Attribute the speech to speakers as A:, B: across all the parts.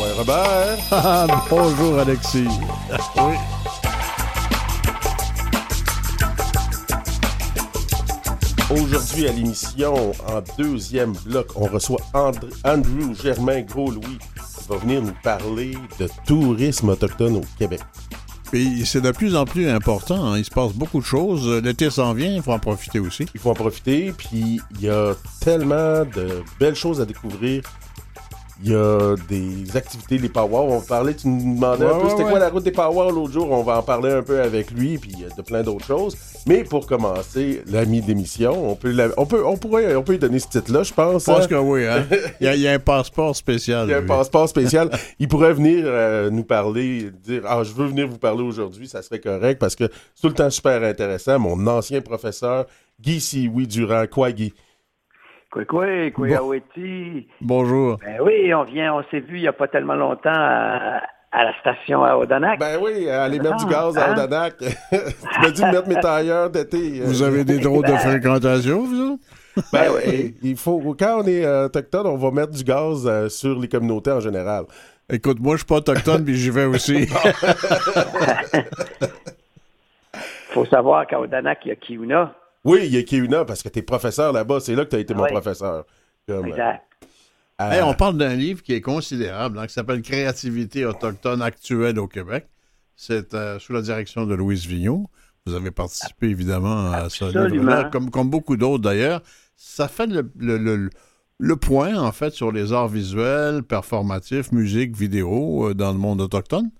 A: Ouais, Robert.
B: Ah, bonjour, Alexis. oui.
A: Aujourd'hui à l'émission, en deuxième bloc, on reçoit Andr- Andrew Germain Gros-Louis qui va venir nous parler de tourisme autochtone au Québec.
B: Puis c'est de plus en plus important. hein. Il se passe beaucoup de choses. L'été s'en vient, il faut en profiter aussi.
A: Il faut en profiter, puis il y a tellement de belles choses à découvrir. Il y a des activités, les powwows. On parlait, tu nous demandais un peu
B: ouais,
A: c'était
B: ouais.
A: quoi la route des powwows l'autre jour. On va en parler un peu avec lui, puis il y a de plein d'autres choses. Mais pour commencer, l'ami d'émission, on peut, la- on peut, on pourrait, on peut lui donner ce titre-là, je pense.
B: Je pense
A: hein?
B: que oui. Hein? Il, y a, il y a un passeport spécial.
A: Il y a un passeport spécial. Il pourrait venir euh, nous parler, dire Ah, je veux venir vous parler aujourd'hui, ça serait correct parce que c'est tout le temps super intéressant. Mon ancien professeur, Guy Sioui Durand. Quoi, Guy
C: Quoi, quoi, quoi,
B: Bon.
C: Aweti.
B: Bonjour.
C: Ben oui, on vient, on s'est vu il n'y a pas tellement longtemps à, à la station à Odanak.
A: Ben oui, aller mettre du gaz à
C: Hein?
A: Odanak. tu m'as dit de mettre mes tailleurs d'été. euh.
B: Vous avez des drôles de fréquentation, vous autres?
A: Ben,
C: Ben oui.
A: il faut, quand on est euh, autochtone, on va mettre du gaz euh, sur les communautés en général.
B: Écoute, moi, je suis pas autochtone, puis j'y vais aussi.
C: faut savoir qu'à Odanak, il y a Kiuna.
A: Oui, il y a Kiuna parce que t'es professeur là-bas. C'est là que tu as été mon
C: Oui.
A: professeur. Comme,
C: Exact.
A: euh,
B: Hey, on parle d'un livre qui est considérable, hein, qui s'appelle Créativité autochtone actuelle au Québec. C'est euh, sous la direction de Louise Vigneault. Vous avez participé évidemment à ce livre-là, comme, comme beaucoup d'autres d'ailleurs. Ça fait le, le- le- le point, en fait, sur les arts visuels, performatifs, musique, vidéo euh, dans le monde autochtone?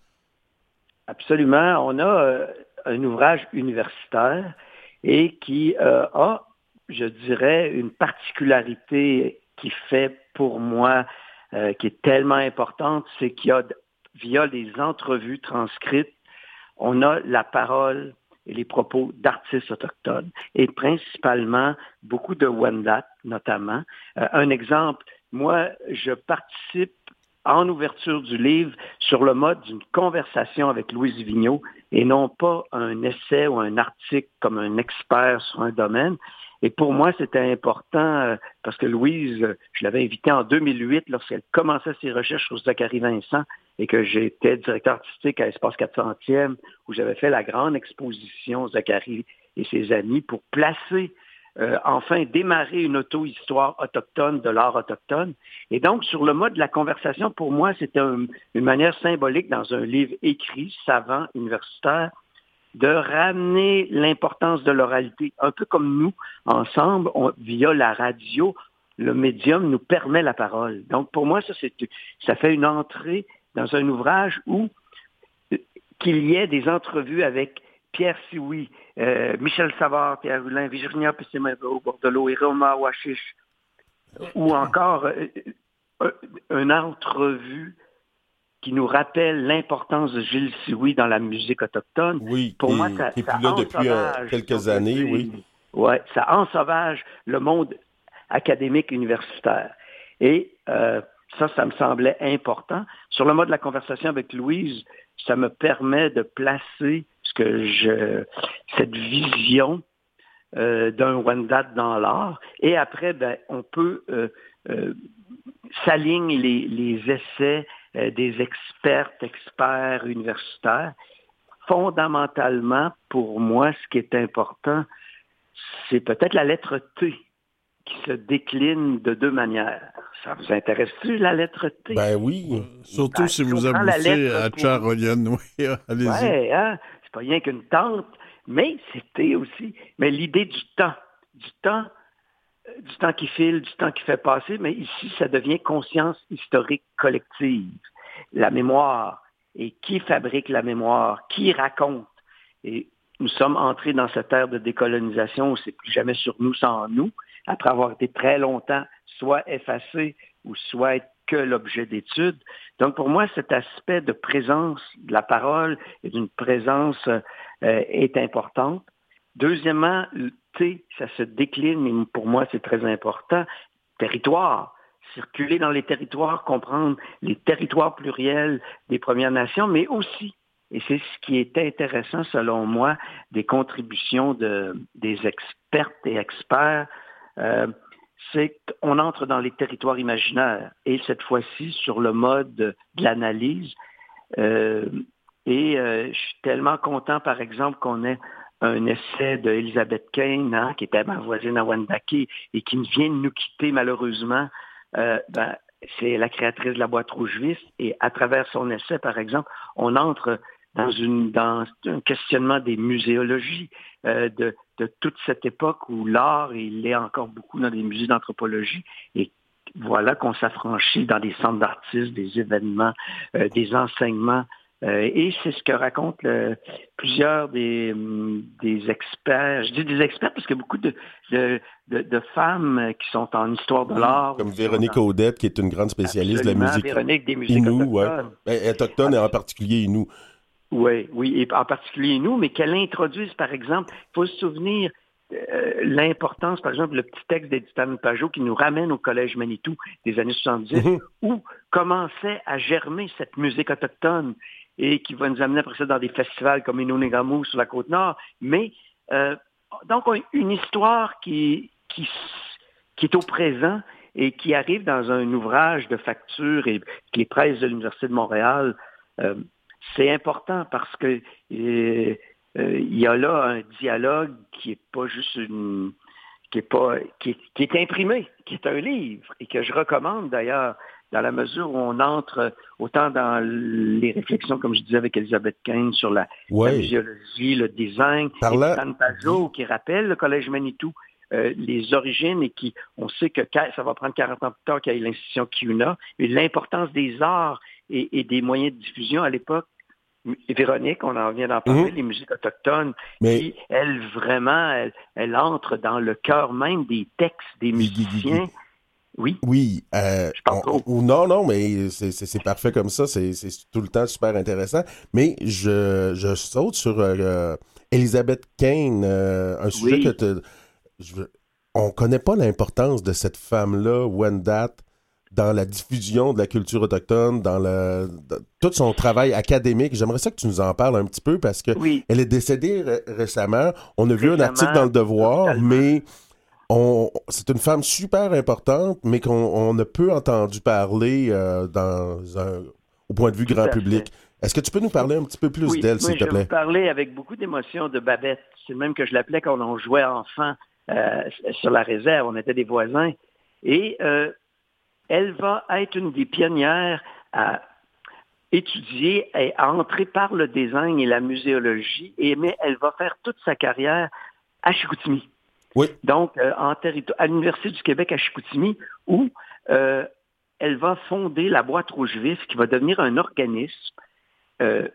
C: Absolument. On a euh, un ouvrage universitaire et qui euh, a, je dirais, une particularité qui fait pour moi, euh, qui est tellement importante, c'est qu'il y a, via les entrevues transcrites, on a la parole et les propos d'artistes autochtones et principalement beaucoup de Wendat notamment. Euh, un exemple, moi, je participe en ouverture du livre sur le mode d'une conversation avec Louise Vigneault et non pas un essai ou un article comme un expert sur un domaine. Et pour moi, c'était important euh, parce que Louise, euh, je l'avais invitée en 2008 lorsqu'elle commençait ses recherches sur Zachary Vincent et que j'étais directeur artistique à Espace 400e où j'avais fait la grande exposition Zachary et ses amis pour placer euh, enfin démarrer une auto-histoire autochtone de l'art autochtone. Et donc, sur le mode de la conversation, pour moi, c'était un- une manière symbolique dans un livre écrit, savant, universitaire, de ramener l'importance de l'oralité, un peu comme nous, ensemble, via la radio, le médium nous permet la parole. Donc, pour moi, ça, c'est, ça fait une entrée dans un ouvrage où euh, qu'il y ait des entrevues avec Pierre Sioui, euh, Michel Savard, Pierre Hulin, Virginia Pessimero, Bordelot et Roma ou encore euh, euh, une entrevue qui nous rappelle l'importance de Gilles Sioui dans la musique autochtone.
A: Oui,
C: Pour moi, ça,
A: est
C: ça
A: plus là depuis euh, quelques années, oui.
C: Ouais, ça ensauvage le monde académique universitaire. Et ça, ça me semblait important. Sur le mode de la conversation avec Louise, ça me permet de placer ce que je, cette vision euh, d'un Wendat dans l'art. Et après, ben, on peut euh, euh, s'aligne les, les essais euh, des expertes, experts universitaires. Fondamentalement, pour moi, ce qui est important, c'est peut-être la lettre T qui se décline de deux manières. Ça vous intéresse-tu, la lettre T?
A: Ben oui.
B: Surtout
C: Ben,
B: si vous
C: lettre
B: à Charolian. Oui, allez-y.
C: Ouais, hein? C'est pas rien qu'une tente, mais c'était aussi. Mais l'idée du temps, du temps, euh, du temps qui file, du temps qui fait passer, mais ici, ça devient conscience historique collective. La mémoire. Et qui fabrique la mémoire? Qui raconte? Et nous sommes entrés dans cette ère de décolonisation où c'est plus jamais sur nous sans nous, après avoir été très longtemps soit effacé ou soit que l'objet d'étude. Donc pour moi, cet aspect de présence de la parole et d'une présence euh, est importante. Deuxièmement, ça se décline, mais pour moi, c'est très important. Territoire. Circuler dans les territoires, comprendre les territoires pluriels des Premières Nations, mais aussi, et c'est ce qui est intéressant selon moi, des contributions de, des expertes et experts, euh, c'est qu'on entre dans les territoires imaginaires, et cette fois-ci sur le mode de l'analyse. Euh, et euh, je suis tellement content, par exemple, qu'on ait un essai d'Elisabeth Kane, hein, qui était ma voisine à Wendake et qui vient de nous quitter malheureusement. Euh, ben, c'est la créatrice de la boîte rouge vif et à travers son essai, par exemple, on entre dans, une, dans un questionnement des muséologies euh, de, de, toute cette époque où l'art, il est encore beaucoup dans des musées d'anthropologie et voilà qu'on s'affranchit dans des centres d'artistes, des événements, euh, des enseignements euh, et c'est ce que racontent plusieurs des, des, experts. Je dis des experts parce qu'il y a beaucoup de, de, de, femmes qui sont en histoire de l'art.
A: Comme Véronique Audette, qui est une grande spécialiste de la musique
C: Véronique, des musiques autochtones. Ouais.
A: Ben, autochtone et en particulier Inou.
C: Oui, oui, et en particulier nous, mais qu'elle introduise, par exemple, il faut se souvenir euh, l'importance, par exemple, le petit texte d'Editan Pajot qui nous ramène au Collège Manitou des années 70, mm-hmm. où commençait à germer cette musique autochtone et qui va nous amener après ça dans des festivals comme Inonegamo sur la côte nord. Mais euh, donc une histoire qui, qui, qui est au présent et qui arrive dans un ouvrage de facture et qui est presse de l'Université de Montréal. Euh, c'est important parce que euh, il y a là un dialogue qui est pas juste une qui est pas qui qui est imprimé, qui est un livre et que je recommande d'ailleurs dans la mesure où on entre autant dans les réflexions, comme je disais avec Elisabeth Kane, sur la, physiologie, le design, Par et Pajot, qui rappelle le Collège Manitou, euh, les origines et qui, on sait que ça va prendre 40 ans plus tard qu'il y ait l'institution CUNA, mais l'importance des arts et, des moyens de diffusion à l'époque. Véronique, on en vient d'en parler, mhm. les musiques autochtones, qui, elle, vraiment, elle, elle, entre dans le cœur même des textes des musiciens. Oui.
A: Oui. Euh, non, non, mais c'est parfait comme ça. C'est tout le temps super intéressant. Mais je, je saute sur euh, Elisabeth Kane, euh, un sujet que je, on connaît pas l'importance de cette femme-là, Wendat, dans la diffusion de la culture autochtone, dans, le, tout son travail académique. J'aimerais ça que tu nous en parles un petit peu parce que elle est décédée récemment. On a vu un article dans Le Devoir, mais c'est une femme super importante, mais qu'on a peu entendu parler euh, dans au point de vue grand public. Est-ce que tu peux nous parler un petit peu plus d'elle, s'il te plaît?
C: Je vais parler avec beaucoup d'émotion de Babette. C'est même que je l'appelais quand on jouait enfant sur la réserve. On était des voisins. Et euh, elle va être une des pionnières à étudier et à entrer par le design et la muséologie, et, mais elle va faire toute sa carrière à Chicoutimi. Donc, euh, en à l'Université du Québec à Chicoutimi, où euh, elle va fonder la boîte rouge vif, qui va devenir un organisme euh,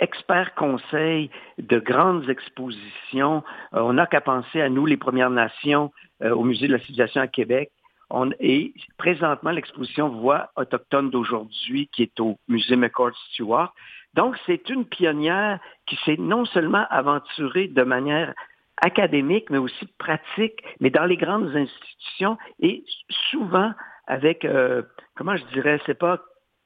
C: expert conseil de grandes expositions. on n'a qu'à penser à nous, les Premières Nations, au Musée de la civilisation à Québec. On, et présentement, l'exposition Voix autochtone d'aujourd'hui, qui est au Musée McCord Stewart. Donc, c'est une pionnière qui s'est non seulement aventurée de manière académique, mais aussi pratique, mais dans les grandes institutions et souvent avec, euh, comment je dirais, c'est pas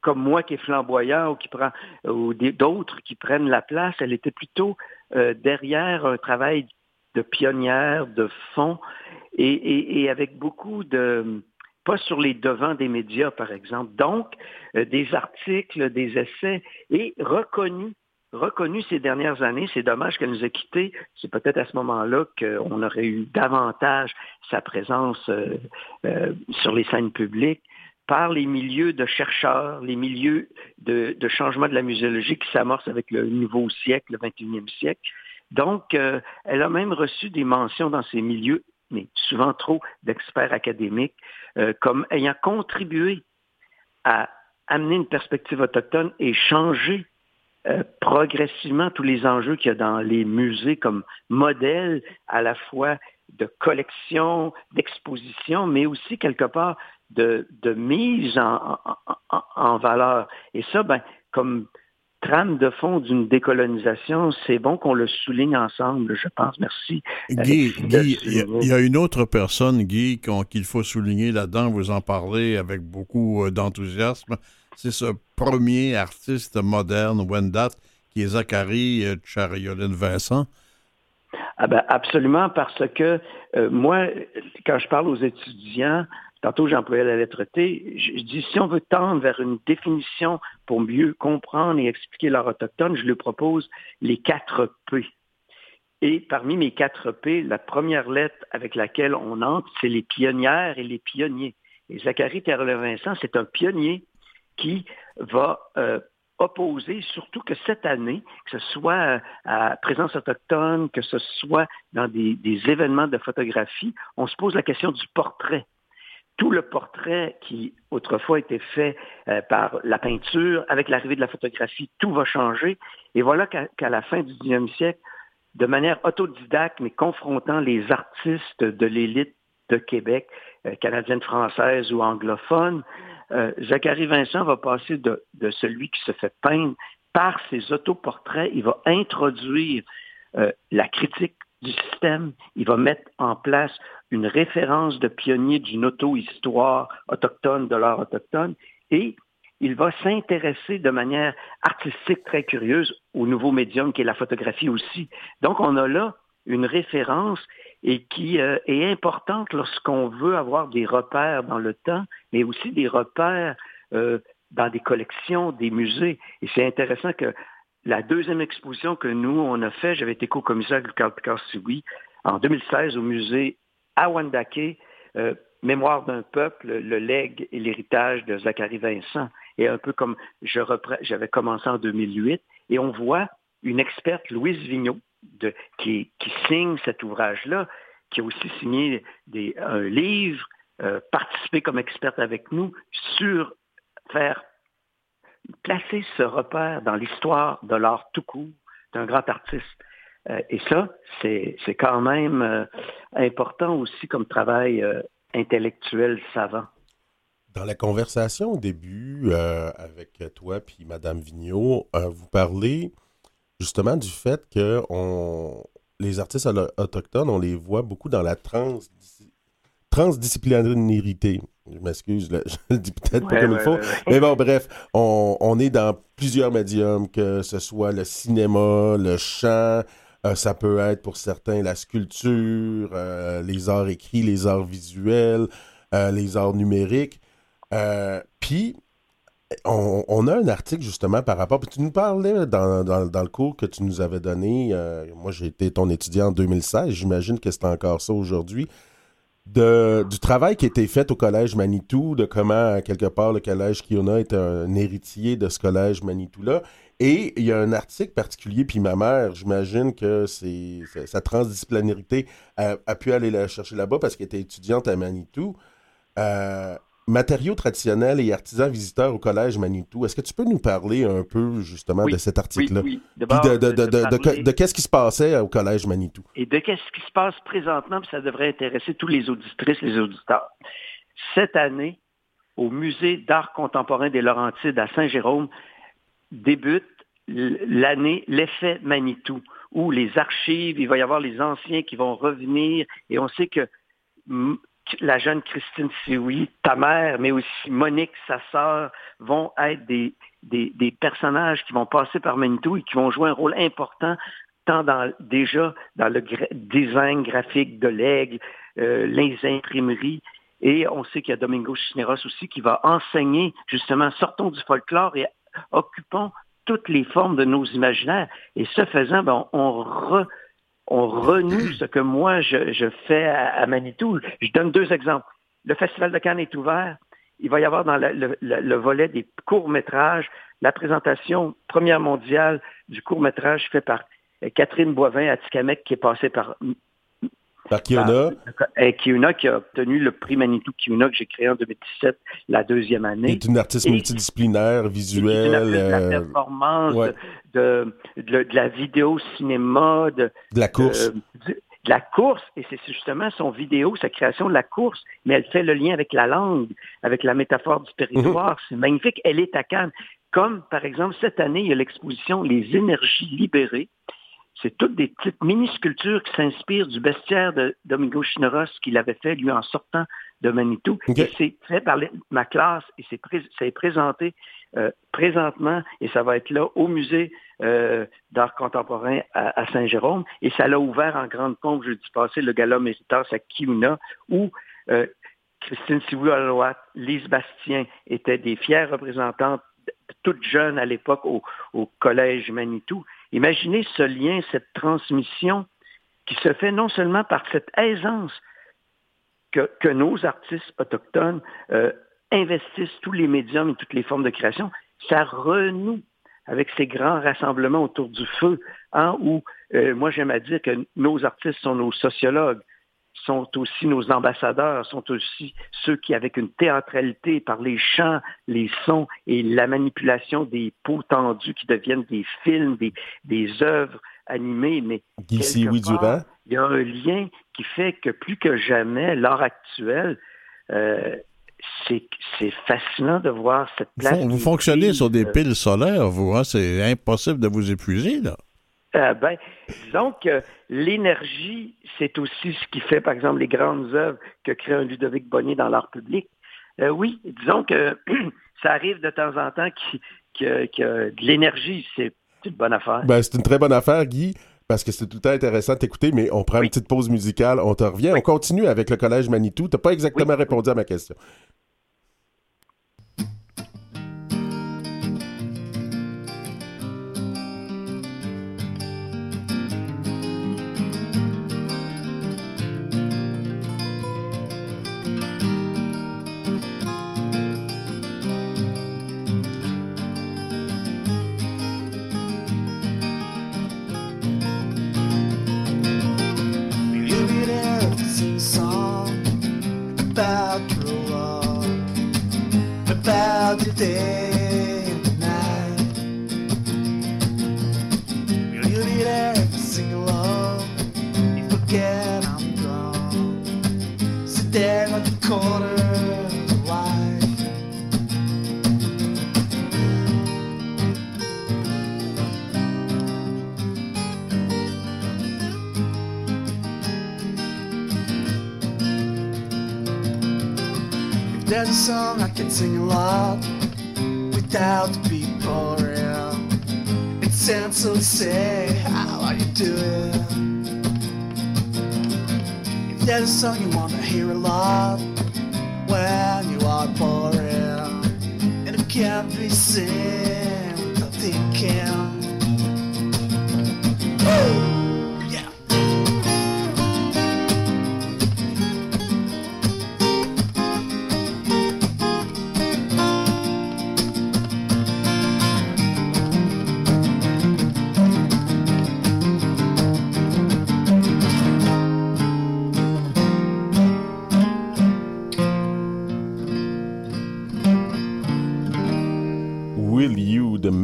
C: comme moi qui est flamboyant ou qui prend ou d'autres qui prennent la place. Elle était plutôt euh, derrière un travail de pionnière, de fond, et, avec beaucoup de pas sur les devants des médias, par exemple. Donc, euh, des articles, des essais, et reconnus reconnue ces dernières années. C'est dommage qu'elle nous ait quittés. C'est peut-être à ce moment-là qu'on aurait eu davantage sa présence euh, euh, sur les scènes publiques par les milieux de chercheurs, les milieux de, changement de la muséologie qui s'amorcent avec le nouveau siècle, le 21e siècle. Donc, euh, elle a même reçu des mentions dans ces milieux, mais souvent trop d'experts académiques, comme ayant contribué à amener une perspective autochtone et changer euh, progressivement tous les enjeux qu'il y a dans les musées comme modèle à la fois de collection, d'exposition, mais aussi quelque part de, de mise en, en, en, valeur. Et ça, ben, comme trame de fond d'une décolonisation, c'est bon qu'on le souligne ensemble, je pense. Merci.
B: Guy, Guy il y, a une autre personne, Guy, qu'il faut souligner là-dedans, vous en parlez avec beaucoup euh, d'enthousiasme, c'est ce premier artiste moderne, Wendat, qui est Zachary euh, Chariolin Vincent.
C: Ah ben absolument, parce que euh, moi, quand je parle aux étudiants, tantôt j'employais la lettre T, je, dis si on veut tendre vers une définition pour mieux comprendre et expliquer l'art autochtone, je lui propose les quatre P. Et parmi mes quatre P, la première lettre avec laquelle on entre, c'est les pionnières et les pionniers. Et Zachary Terre-Vincent, c'est un pionnier qui va euh, opposer, surtout que cette année, que ce soit à présence autochtone, que ce soit dans des, événements de photographie, on se pose la question du portrait. Tout le portrait qui autrefois était fait euh, par la peinture, avec l'arrivée de la photographie, tout va changer. Et voilà qu'à la fin du 19e siècle, de manière autodidacte, mais confrontant les artistes de l'élite de Québec, euh, canadienne, française ou anglophone, euh, Zachary Vincent va passer de, celui qui se fait peindre par ses autoportraits. Il va introduire euh, la critique du système. Il va mettre en place une référence de pionnier d'une auto-histoire autochtone de l'art autochtone et il va s'intéresser de manière artistique très curieuse au nouveau médium qui est la photographie aussi. Donc on a là une référence et qui euh, est importante lorsqu'on veut avoir des repères dans le temps, mais aussi des repères euh, dans des collections, des musées. Et c'est intéressant que la deuxième exposition que nous, on a fait, j'avais été co-commissaire Picard en 2016 au musée à Wandake, euh, Mémoire d'un peuple, le legs et l'héritage de Zachary Vincent. Et un peu comme j'avais commencé en 2008, et on voit une experte, Louise Vigneault, qui, signe cet ouvrage-là, qui a aussi signé un livre, euh, participé comme experte avec nous sur faire placer ce repère dans l'histoire de l'art tout court d'un grand artiste. Euh, et ça, c'est quand même euh, important aussi comme travail intellectuel savant.
A: Dans la conversation au début avec toi puis Madame Vigneault, vous parlez justement du fait que on, les artistes autochtones, on les voit beaucoup dans la trans, transdisciplinarité. Je m'excuse, je le dis peut-être pas comme il faut. Mais bon, bref, on, est dans plusieurs médiums, que ce soit le cinéma, le chant, euh, ça peut être pour certains la sculpture, euh, les arts écrits, les arts visuels, euh, les arts numériques. Puis, on, a un article justement par rapport. Puis tu nous parlais dans, le cours que tu nous avais donné. Euh, moi, j'ai été ton étudiant en 2016. J'imagine que c'est encore ça aujourd'hui. du travail qui a été fait au collège Manitou, de comment, quelque part, le collège Kiona est un héritier de ce collège Manitou-là. Et il y a un article particulier, puis ma mère, j'imagine que sa transdisciplinarité a, pu aller la chercher là-bas parce qu'elle était étudiante à Manitou. Euh, matériaux traditionnels et artisans visiteurs au Collège Manitou. Est-ce que tu peux nous parler un peu justement de cet article-là? Oui, oui. De, qu'est-ce qui se passait au Collège Manitou?
C: Et de qu'est-ce qui se passe présentement, puis ça devrait intéresser tous les auditrices, les auditeurs. Cette année, au Musée d'art contemporain des Laurentides à Saint-Jérôme, débute l'année L'effet Manitou, où les archives, il va y avoir les anciens qui vont revenir, et on sait que la jeune Christine Sioui, ta mère, mais aussi Monique, sa sœur, vont être des, des, personnages qui vont passer par Manitou et qui vont jouer un rôle important tant dans, déjà dans le design graphique de l'aigle, euh, les imprimeries. Et on sait qu'il y a Domingo Cisneros aussi qui va enseigner justement, sortons du folklore et occupons toutes les formes de nos imaginaires. Et ce faisant, ben, on, re, on renoue ce que moi je, fais à, Manitou. Je donne deux exemples. Le Festival de Cannes est ouvert. Il va y avoir dans le, volet des courts-métrages la présentation première mondiale du court-métrage fait par Catherine Boivin à Tikamek qui est passée par
A: par Kiona.
C: Kiona qui a obtenu le prix Manitou Kiona que j'ai créé en 2017, la deuxième année.
A: C'est une artiste multidisciplinaire, visuelle.
C: de la euh, performance, de, de, la vidéo cinéma, de,
A: de la course.
C: De, la course, et c'est justement son vidéo, sa création de la course, mais elle fait le lien avec la langue, avec la métaphore du territoire. Mhm. C'est magnifique. Elle est à Cannes. Comme, par exemple, cette année, il y a l'exposition Les énergies libérées, c'est toutes des petites mini-sculptures qui s'inspirent du bestiaire de Domingo Chinoros qu'il avait fait, lui, en sortant de Manitou. c'est fait par ma classe et c'est présenté euh, présentement et ça va être là au musée euh, d'art contemporain à, Saint-Jérôme. Et ça l'a ouvert en grande pompe jeudi passé, le gala Méritas à Kiuna, où euh, Christine Sivou-Alouat, Lise Bastien étaient des fières représentantes toutes jeunes à l'époque au, collège Manitou. Imaginez ce lien, cette transmission qui se fait non seulement par cette aisance que, nos artistes autochtones euh, investissent tous les médiums et toutes les formes de création, ça renoue avec ces grands rassemblements autour du feu, hein, où euh, moi j'aime à dire que nos artistes sont nos sociologues, sont aussi nos ambassadeurs, sont aussi ceux qui, avec une théâtralité par les chants, les sons et la manipulation des peaux tendues qui deviennent des films, des, des œuvres animées, mais
A: il y
C: a un lien qui fait que plus que jamais, l'art actuel, euh, c'est fascinant de voir cette place.
B: Vous, fonctionnez sur des piles solaires, vous, hein? c'est impossible de vous épuiser, là.
C: Euh, ben, disons que l'énergie, c'est aussi ce qui fait, par exemple, les grandes œuvres que crée un Ludovic Bonnier dans l'art public. Euh, oui, disons que ça arrive de temps en temps que, de l'énergie, c'est une bonne affaire.
A: Ben, c'est une très bonne affaire, Guy parce que c'est tout le temps intéressant de t'écouter, mais on prend une petite pause musicale, on te revient, on continue avec le Collège Manitou. Tu n'as pas exactement répondu à ma question.
D: a song I can sing a lot without being boring. It sounds so sick. How are you doing? If there's a song you wanna hear a lot when you are boring, and it can't be seen.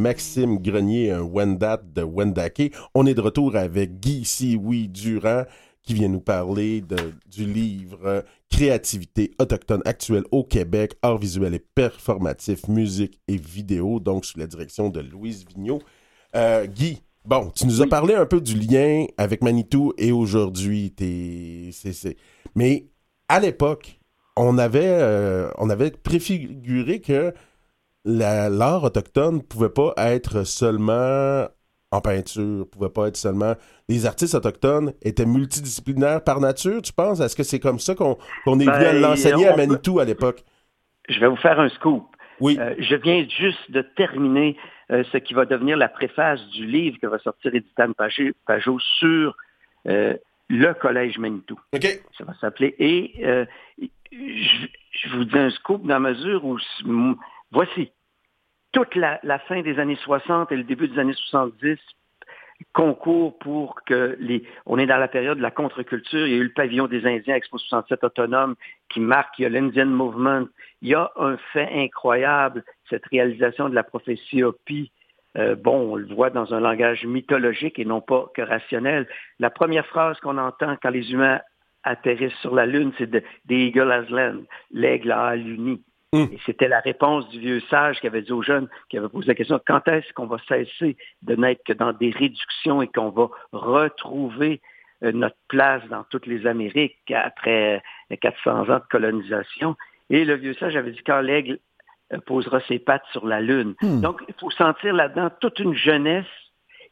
A: Maxime Grenier, un Wendat de Wendake. On est de retour avec Guy Sioui Durand qui vient nous parler de, du livre Créativité autochtone actuelle au Québec, art visuel et performatif, musique et vidéo, donc sous la direction de Louise Vigneault. Euh, Guy, bon, tu nous as parlé un peu du lien avec Manitou et aujourd'hui. Mais à l'époque, on avait, euh, on avait préfiguré que l'art autochtone ne pouvait pas être seulement en peinture, pouvait pas être seulement. Les artistes autochtones étaient multidisciplinaires par nature, tu penses? Est-ce que c'est comme ça qu'on est venu à ben, l'enseigner à Manitou à l'époque?
C: Je vais vous faire un scoop.
A: Oui.
C: Euh, je viens juste de terminer euh, ce qui va devenir la préface du livre que va sortir Editane Pajot sur euh, le Collège Manitou.
A: OK.
C: Ça va s'appeler. Et je, je, vous dis un scoop dans la mesure où voici toute la, fin des années 60 et le début des années 70 concours pour que les... On est dans la période de la contre-culture. Il y a eu le pavillon des Indiens, Expo 67 autonome, qui marque, il y l'Indian Movement. Il y a un fait incroyable, cette réalisation de la prophétie Hopi. Euh, bon, on le voit dans un langage mythologique et non pas que rationnel. La première phrase qu'on entend quand les humains atterrissent sur la Lune, c'est de « The Eagle has land », l'aigle a l'uni. Hum. Et c'était la réponse du vieux sage qui avait dit aux jeunes, qui avait posé la question, quand est-ce qu'on va cesser de n'être que dans des réductions et qu'on va retrouver euh, notre place dans toutes les Amériques après 400 ans de colonisation? Et le vieux sage avait dit, quand l'aigle euh, posera ses pattes sur la Lune. Hum. Donc, il faut sentir là-dedans toute une jeunesse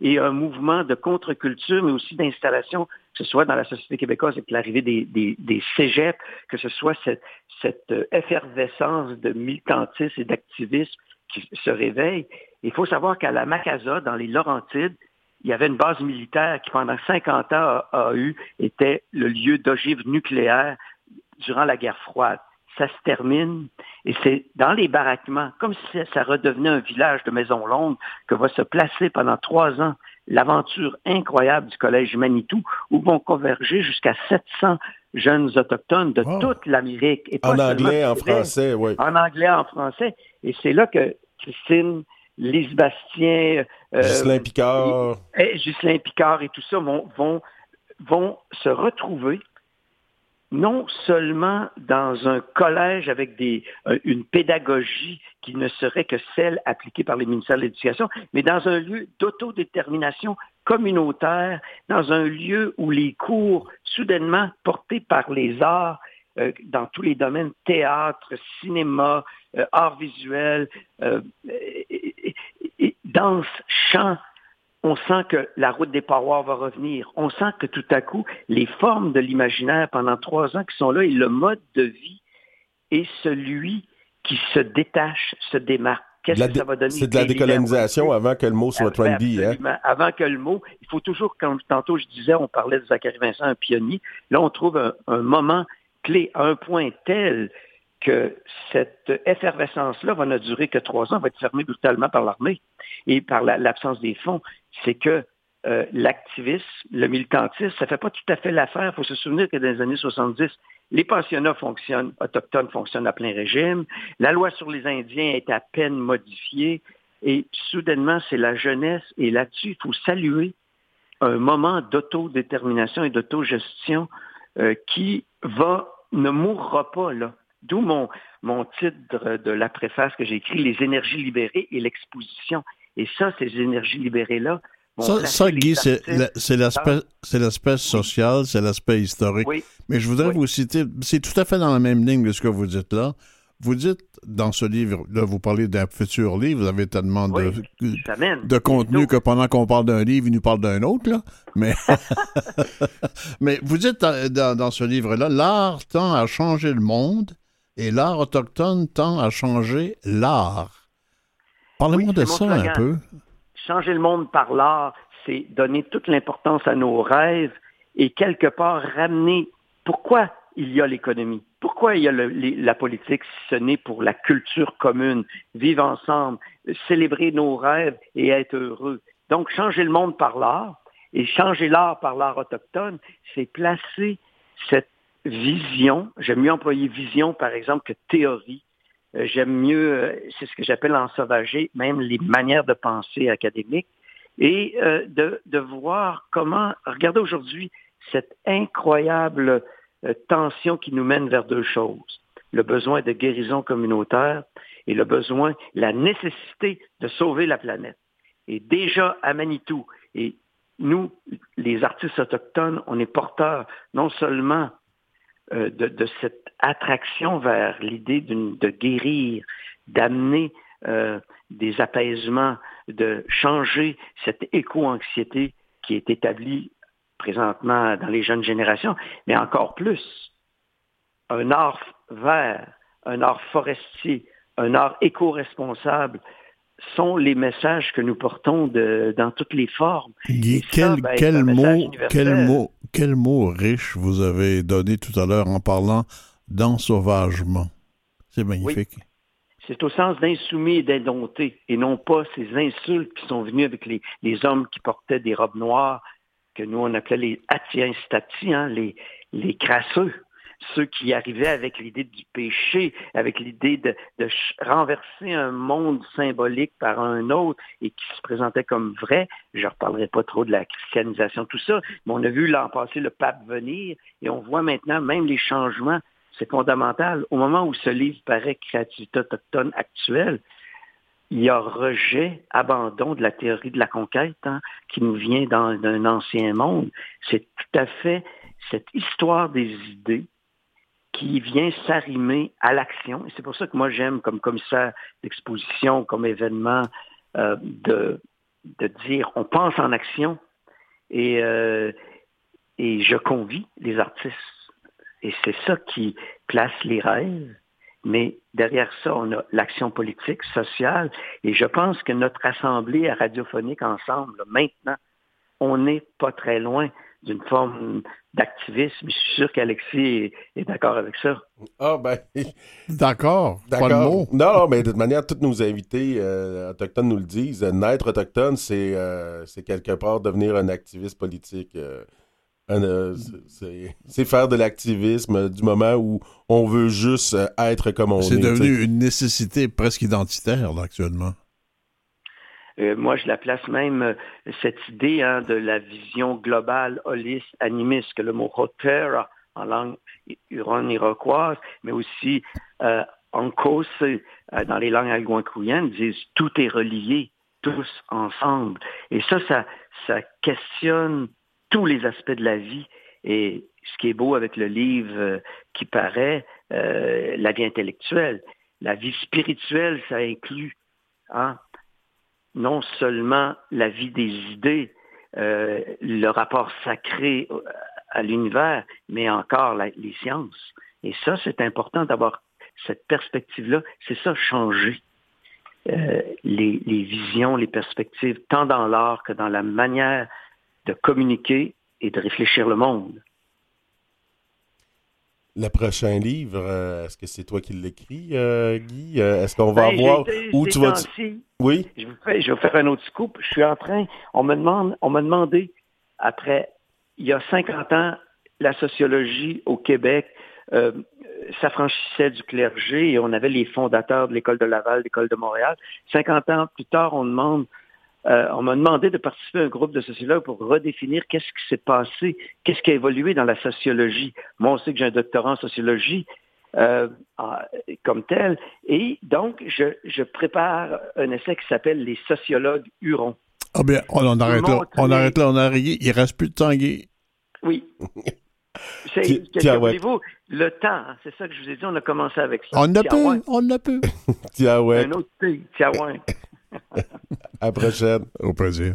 C: et un mouvement de contre-culture, mais aussi d'installation, que ce soit dans la société québécoise avec l'arrivée des, des, des cégeps, que ce soit cette, cette euh, effervescence de militantisme et d'activisme qui se réveille. Il faut savoir qu'à la Macasa, dans les Laurentides, il y avait une base militaire qui, pendant 50 ans, a, eu, était le lieu d'ogive nucléaire durant la guerre froide ça se termine et c'est dans les baraquements, comme si ça redevenait un village de maisons longues, que va se placer pendant trois ans l'aventure incroyable du Collège Manitou, où vont converger jusqu'à 700 jeunes autochtones de toute l'Amérique.
A: En anglais, en français, oui.
C: En anglais, en français. Et c'est là que Christine, Lise Bastien...
A: Euh, Picard.
C: Et, Picard et tout ça vont, vont, vont se retrouver non seulement dans un collège avec des, euh, une pédagogie qui ne serait que celle appliquée par les ministères de l'Éducation, mais dans un lieu d'autodétermination communautaire, dans un lieu où les cours, soudainement portés par les arts, euh, dans tous les domaines, théâtre, cinéma, euh, arts visuels, danse, chant, on sent que la route des parois va revenir. On sent que tout à coup, les formes de l'imaginaire pendant trois ans qui sont là et le mode de vie est celui qui se détache, se démarque.
A: Qu'est-ce que ça va donner? C'est de la décolonisation avant que le mot soit trendy. Hein?
C: Avant que le mot, il faut toujours, quand tantôt je disais, on parlait de Zachary Vincent, un pionnier, là on trouve un, un moment clé, à un point tel que cette effervescence-là va ne durer que trois ans, va être fermée brutalement par l'armée et par l'absence des fonds. C'est que euh, l'activisme, le militantisme, ça ne fait pas tout à fait l'affaire. Il faut se souvenir que dans les années 70, les pensionnats fonctionnent, autochtones fonctionnent à plein régime. La loi sur les Indiens est à peine modifiée. Et soudainement, c'est la jeunesse. Et là-dessus, il faut saluer un moment d'autodétermination et d'autogestion euh, qui va, ne mourra pas là. D'où mon, mon titre de la préface que j'ai écrit, Les énergies libérées et l'exposition. Et ça, ces énergies libérées-là,
B: ça, ça, Guy, c'est l'aspect social, c'est l'aspect historique. Mais je voudrais vous citer, c'est tout à fait dans la même ligne de ce que vous dites là. Vous dites dans ce livre, là, vous parlez d'un futur livre, vous avez tellement de, de contenu que pendant qu'on parle d'un livre, il nous parle d'un autre, là. Mais, mais vous dites dans, dans ce livre-là, l'art tend à changer le monde et l'art autochtone tend à changer l'art. Parlez-moi de ça un peu.
C: Changer le monde par l'art, c'est donner toute l'importance à nos rêves et quelque part ramener pourquoi il y a l'économie, pourquoi il y a la politique si ce n'est pour la culture commune, vivre ensemble, célébrer nos rêves et être heureux. Donc changer le monde par l'art et changer l'art par l'art autochtone, c'est placer cette vision, j'aime mieux employer vision par exemple que théorie, j'aime mieux, euh, c'est ce que j'appelle ensauvager, même les manières de penser académiques, et euh, de, de voir comment, regardez aujourd'hui cette incroyable tension qui nous mène vers deux choses. Le besoin de guérison communautaire et le besoin, la nécessité de sauver la planète. Et déjà à Manitou, et nous, les artistes autochtones, on est porteurs non seulement euh, de, cette attraction vers l'idée de guérir, d'amener euh, des apaisements, de changer cette éco-anxiété qui est établie présentement dans les jeunes générations, mais encore plus, un art vert, un art forestier, un art éco-responsable, sont les messages que nous portons de, dans toutes les formes.
B: quel, ben, quel, mot, quel, mot, quel mot riche vous avez donné tout à l'heure en parlant d'ensauvagement. C'est magnifique.
C: C'est au sens d'insoumis et d'indompté, et non pas ces insultes qui sont venues avec les, les, hommes qui portaient des robes noires, que nous on appelait les atiens stati, hein, les, les crasseux ceux qui arrivaient avec l'idée du péché, avec l'idée de, renverser un monde symbolique par un autre et qui se présentait comme vrai. Je ne reparlerai pas trop de la christianisation, tout ça, mais on a vu l'an passé le pape venir et on voit maintenant même les changements c'est fondamental. Au moment où ce livre paraît Créativité autochtone actuelle, il y a rejet, abandon de la théorie de la conquête hein, qui nous vient d'un ancien monde. C'est tout à fait cette histoire des idées qui vient s'arrimer à l'action. C'est pour ça que moi j'aime comme commissaire d'exposition, comme événement, euh, de, de dire on pense en action et, euh, et je convie les artistes. Et c'est ça qui place les rêves mais derrière ça, on a l'action politique, sociale, et je pense que notre assemblée radiophonique ensemble, maintenant, on n'est pas très loin d'une forme d'activisme. Je suis sûr qu'Alexis est, d'accord avec ça.
A: Ah ben...
B: D'accord, pas Non,
A: non, mais de toute manière, tous nos invités euh, autochtones nous le disent. Naître autochtone, c'est euh, quelque part devenir un activiste politique. Euh, euh, c'est faire de l'activisme du moment où on veut juste euh, être comme on est.
B: C'est devenu une nécessité presque identitaire actuellement.
C: Euh, moi, je la place même, cette idée hein, de la vision globale, holiste, animiste, que le mot hoter en langue huron-iroquoise, mais aussi en cause dans les langues algonquines, disent tout est relié, tous ensemble. Et ça, ça, ça questionne tous les aspects de la vie. Et ce qui est beau avec le livre euh, qui paraît, euh, la vie intellectuelle, la vie spirituelle, ça inclut hein, non seulement la vie des idées, euh, le rapport sacré à l'univers, mais encore les sciences. Et ça, c'est important d'avoir cette perspective-là. C'est ça, changer les, les, visions, les perspectives, tant dans l'art que dans la manière de communiquer et de réfléchir le monde.
A: Le prochain livre, euh, est-ce que c'est toi qui l'écris, euh, Guy? Euh, est-ce qu'on va ben, voir où tu vas...
C: Oui? Je vais, je vais faire un autre scoop. Je suis en train... On me demande, on m'a demandé, après, il y a 50 ans, la sociologie au Québec s'affranchissait du clergé et on avait les fondateurs de l'École de Laval, de l'École de Montréal. 50 ans plus tard, on demande euh, on m'a demandé de participer à un groupe de sociologues pour redéfinir qu'est-ce qui s'est passé, qu'est-ce qui a évolué dans la sociologie. Moi, on sait que j'ai un doctorat en sociologie euh, comme tel. Et donc, je, prépare un essai qui s'appelle Les sociologues hurons.
B: Ah bien, on en arrête là. On arrête là, on a Il reste plus de temps, Guy.
C: Oui. C'est, vous le temps, hein, c'est ça que je vous ai dit, on a commencé avec ça.
B: On a peu, on a peu.
C: Un autre thé,
A: à la.
B: Au plaisir.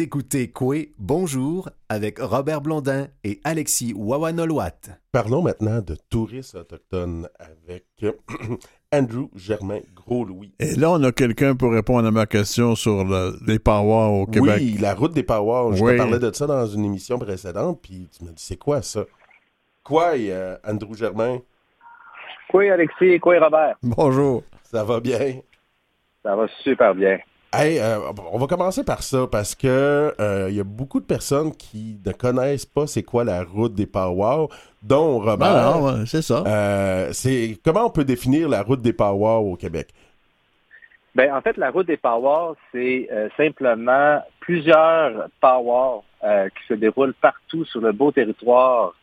E: Écoutez Coué Bonjour avec Robert Blondin et Alexis Wawanolwat.
A: Parlons maintenant de touristes autochtones avec Andrew Germain Gros-Louis.
B: Et là, on a quelqu'un pour répondre à ma question sur les parois au Québec.
A: Oui, la route des parois. Je te parlais de ça dans une émission précédente, puis tu m'as dit, c'est quoi ça? Quoi, euh, Andrew Germain?
F: Quoi, Alexis? Quoi, Robert?
B: Bonjour.
A: Ça va bien?
F: Ça va super bien.
A: Hey, euh, on va commencer par ça parce que il euh, y a beaucoup de personnes qui ne connaissent pas c'est quoi la route des powwows, dont Robert.
B: Ah, c'est ça.
A: Euh, c'est comment on peut définir la route des powwows au Québec?
F: Ben en fait, la route des powwows, c'est simplement plusieurs powwows qui se déroulent partout sur le beau territoire